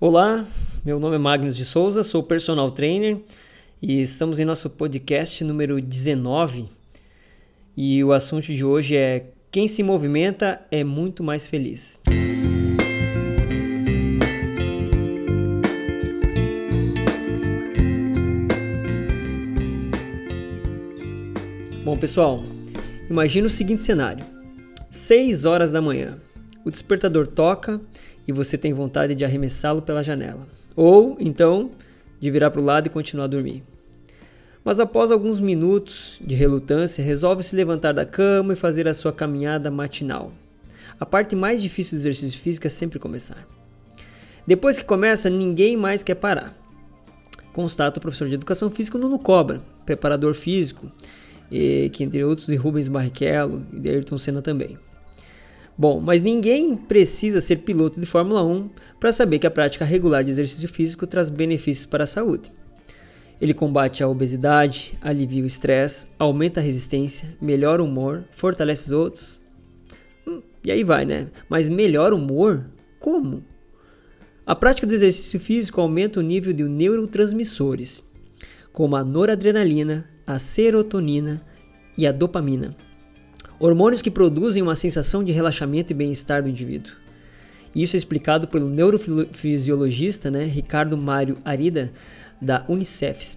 Olá, meu nome é Magnus de Souza, sou personal trainer e estamos em nosso podcast número 19. E o assunto de hoje é quem se movimenta é muito mais feliz. Bom, pessoal, imagine o seguinte cenário: 6 horas da manhã. O despertador toca e você tem vontade de arremessá-lo pela janela. Ou, então, de virar para o lado e continuar a dormir. Mas após alguns minutos de relutância, resolve se levantar da cama e fazer a sua caminhada matinal. A parte mais difícil do exercício físico é sempre começar. Depois que começa, ninguém mais quer parar. Constata o professor de educação física Nuno Cobra, preparador físico, e, que entre outros de Rubens Barrichello e de Ayrton Senna também. Bom, mas ninguém precisa ser piloto de Fórmula 1 para saber que a prática regular de exercício físico traz benefícios para a saúde. Ele combate a obesidade, alivia o estresse, aumenta a resistência, melhora o humor, fortalece os outros. Hum, e aí vai, né? Mas melhora o humor? Como? A prática do exercício físico aumenta o nível de neurotransmissores, como a noradrenalina, a serotonina e a dopamina hormônios que produzem uma sensação de relaxamento e bem-estar do indivíduo. Isso é explicado pelo neurofisiologista né, Ricardo Mário Arida, da Unicef.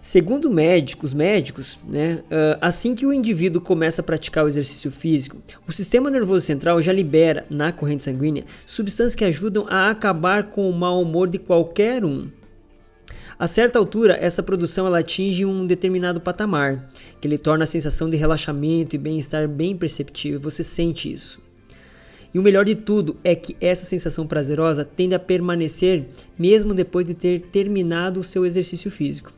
Segundo médicos, médicos, né, assim que o indivíduo começa a praticar o exercício físico, o sistema nervoso central já libera na corrente sanguínea substâncias que ajudam a acabar com o mau humor de qualquer um. A certa altura, essa produção ela atinge um determinado patamar, que ele torna a sensação de relaxamento e bem-estar bem perceptível, você sente isso. E o melhor de tudo é que essa sensação prazerosa tende a permanecer mesmo depois de ter terminado o seu exercício físico.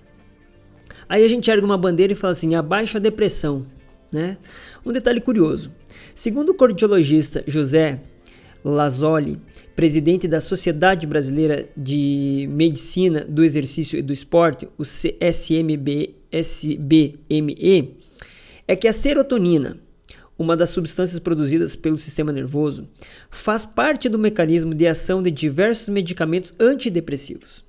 Aí a gente ergue uma bandeira e fala assim: abaixo a depressão. Né? Um detalhe curioso: segundo o cardiologista José Lazzoli, presidente da Sociedade Brasileira de Medicina do Exercício e do Esporte, o SMB, SBME, é que a serotonina, uma das substâncias produzidas pelo sistema nervoso, faz parte do mecanismo de ação de diversos medicamentos antidepressivos.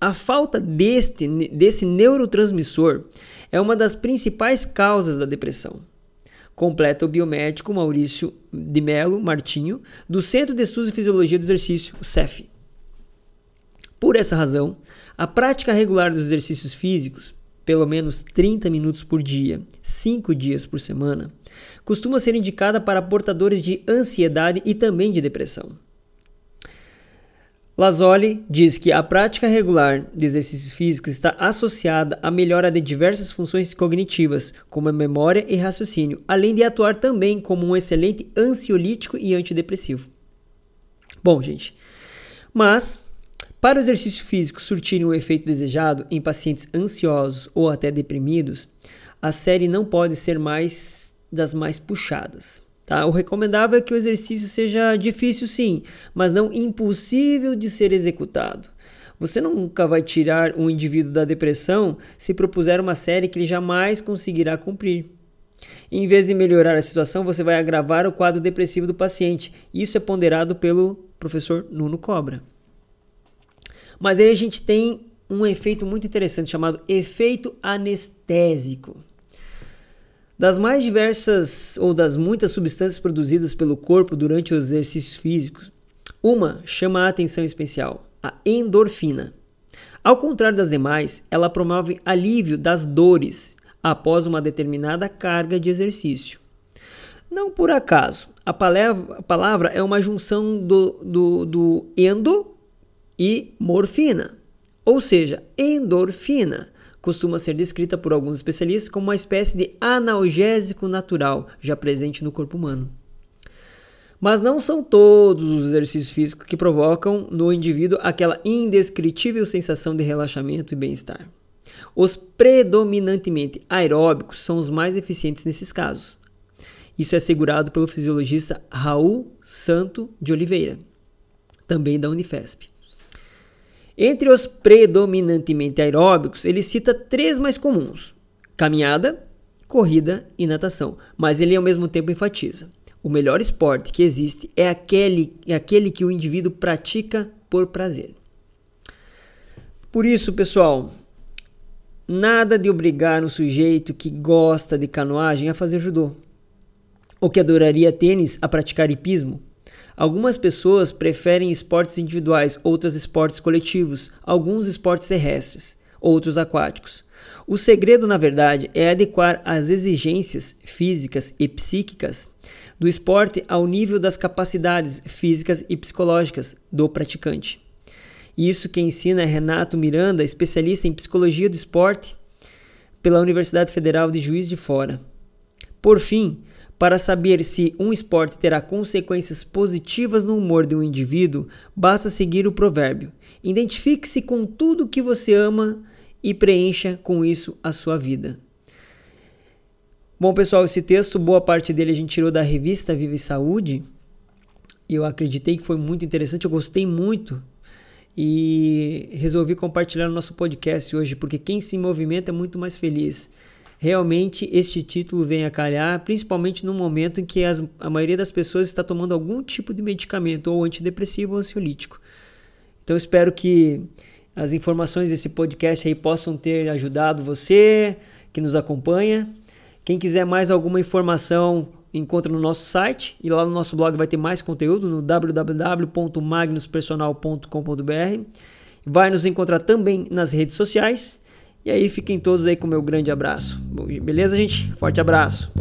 A falta deste, desse neurotransmissor é uma das principais causas da depressão completa o biomédico Maurício de Melo Martinho, do Centro de Estudos e Fisiologia do Exercício, o CEF. Por essa razão, a prática regular dos exercícios físicos, pelo menos 30 minutos por dia, 5 dias por semana, costuma ser indicada para portadores de ansiedade e também de depressão. Lazzoli diz que a prática regular de exercícios físicos está associada à melhora de diversas funções cognitivas, como a memória e raciocínio, além de atuar também como um excelente ansiolítico e antidepressivo. Bom, gente, mas para o exercício físico surtir o efeito desejado em pacientes ansiosos ou até deprimidos, a série não pode ser mais das mais puxadas. Tá? O recomendável é que o exercício seja difícil sim, mas não impossível de ser executado. Você nunca vai tirar um indivíduo da depressão se propuser uma série que ele jamais conseguirá cumprir. Em vez de melhorar a situação, você vai agravar o quadro depressivo do paciente. Isso é ponderado pelo professor Nuno Cobra. Mas aí a gente tem um efeito muito interessante chamado efeito anestésico. Das mais diversas ou das muitas substâncias produzidas pelo corpo durante os exercícios físicos, uma chama a atenção especial: a endorfina. Ao contrário das demais, ela promove alívio das dores após uma determinada carga de exercício. Não por acaso, a palavra, é uma junção do, do, do endo e morfina, ou seja, endorfina costuma ser descrita por alguns especialistas como uma espécie de analgésico natural já presente no corpo humano. Mas não são todos os exercícios físicos que provocam no indivíduo aquela indescritível sensação de relaxamento e bem-estar. Os predominantemente aeróbicos são os mais eficientes nesses casos. Isso é assegurado pelo fisiologista Raul Santo de Oliveira, também da Unifesp. Entre os predominantemente aeróbicos, ele cita três mais comuns: caminhada, corrida e natação, mas ele ao mesmo tempo enfatiza: o melhor esporte que existe é aquele, é aquele que o indivíduo pratica por prazer. Por isso, pessoal, nada de obrigar um sujeito que gosta de canoagem a fazer judô, ou que adoraria tênis a praticar hipismo. Algumas pessoas preferem esportes individuais, outras esportes coletivos, alguns esportes terrestres, outros aquáticos. O segredo, na verdade, é adequar as exigências físicas e psíquicas do esporte ao nível das capacidades físicas e psicológicas do praticante. Isso quem ensina Renato Miranda, especialista em psicologia do esporte pela Universidade Federal de Juiz de Fora. Por fim, para saber se um esporte terá consequências positivas no humor de um indivíduo, basta seguir o provérbio: identifique-se com tudo que você ama e preencha com isso a sua vida. Bom, pessoal, esse texto, boa parte dele a gente tirou da revista Viva e Saúde. Eu acreditei que foi muito interessante, eu gostei muito e resolvi compartilhar no nosso podcast hoje, porque quem se movimenta é muito mais feliz. Realmente este título vem a calhar, principalmente no momento em que as, a maioria das pessoas está tomando algum tipo de medicamento, ou antidepressivo ou ansiolítico. Então espero que as informações desse podcast aí possam ter ajudado você que nos acompanha. Quem quiser mais alguma informação encontra no nosso site e lá no nosso blog vai ter mais conteúdo no www.magnuspersonal.com.br. Vai nos encontrar também nas redes sociais. E aí fiquem todos aí com o meu grande abraço. Beleza, gente? Forte abraço.